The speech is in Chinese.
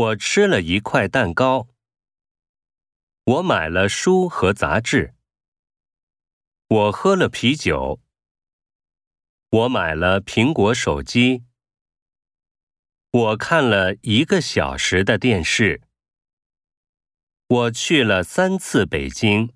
我吃了一块蛋糕。我买了书和杂志。我喝了啤酒。我买了苹果手机。我看了一个小时的电视。我去了三次北京。